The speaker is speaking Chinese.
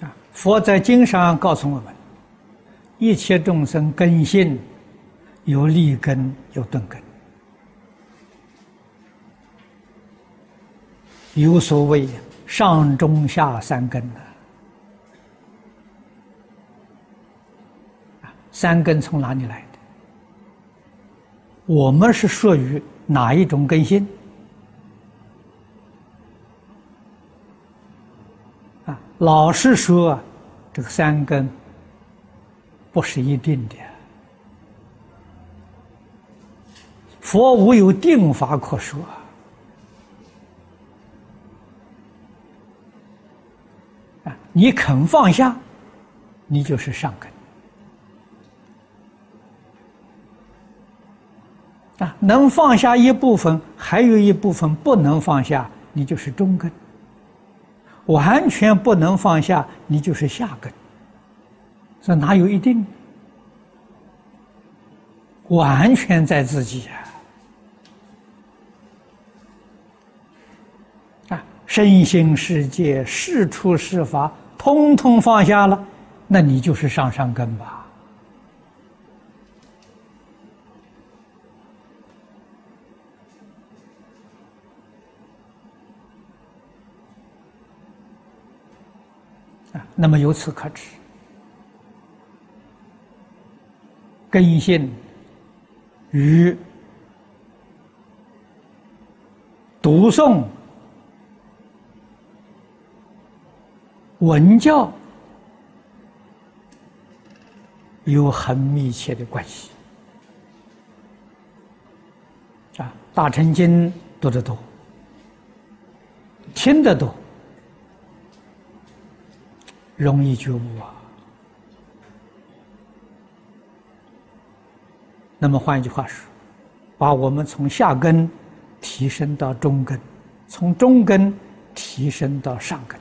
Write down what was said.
啊，佛在经上告诉我们，一切众生根性有立根有钝根，有所谓上中下三根的。三根从哪里来的？我们是属于哪一种根性？啊，老实说，这个三根不是一定的。佛无有定法可说啊，你肯放下，你就是上根。啊，能放下一部分，还有一部分不能放下，你就是中根；完全不能放下，你就是下根。这哪有一定？完全在自己呀！啊，身心世界、事出事发，通通放下了，那你就是上上根吧。那么由此可知，根性与读诵文教有很密切的关系。啊，大乘经读得多，听得多。容易觉悟啊！那么换一句话说，把我们从下根提升到中根，从中根提升到上根。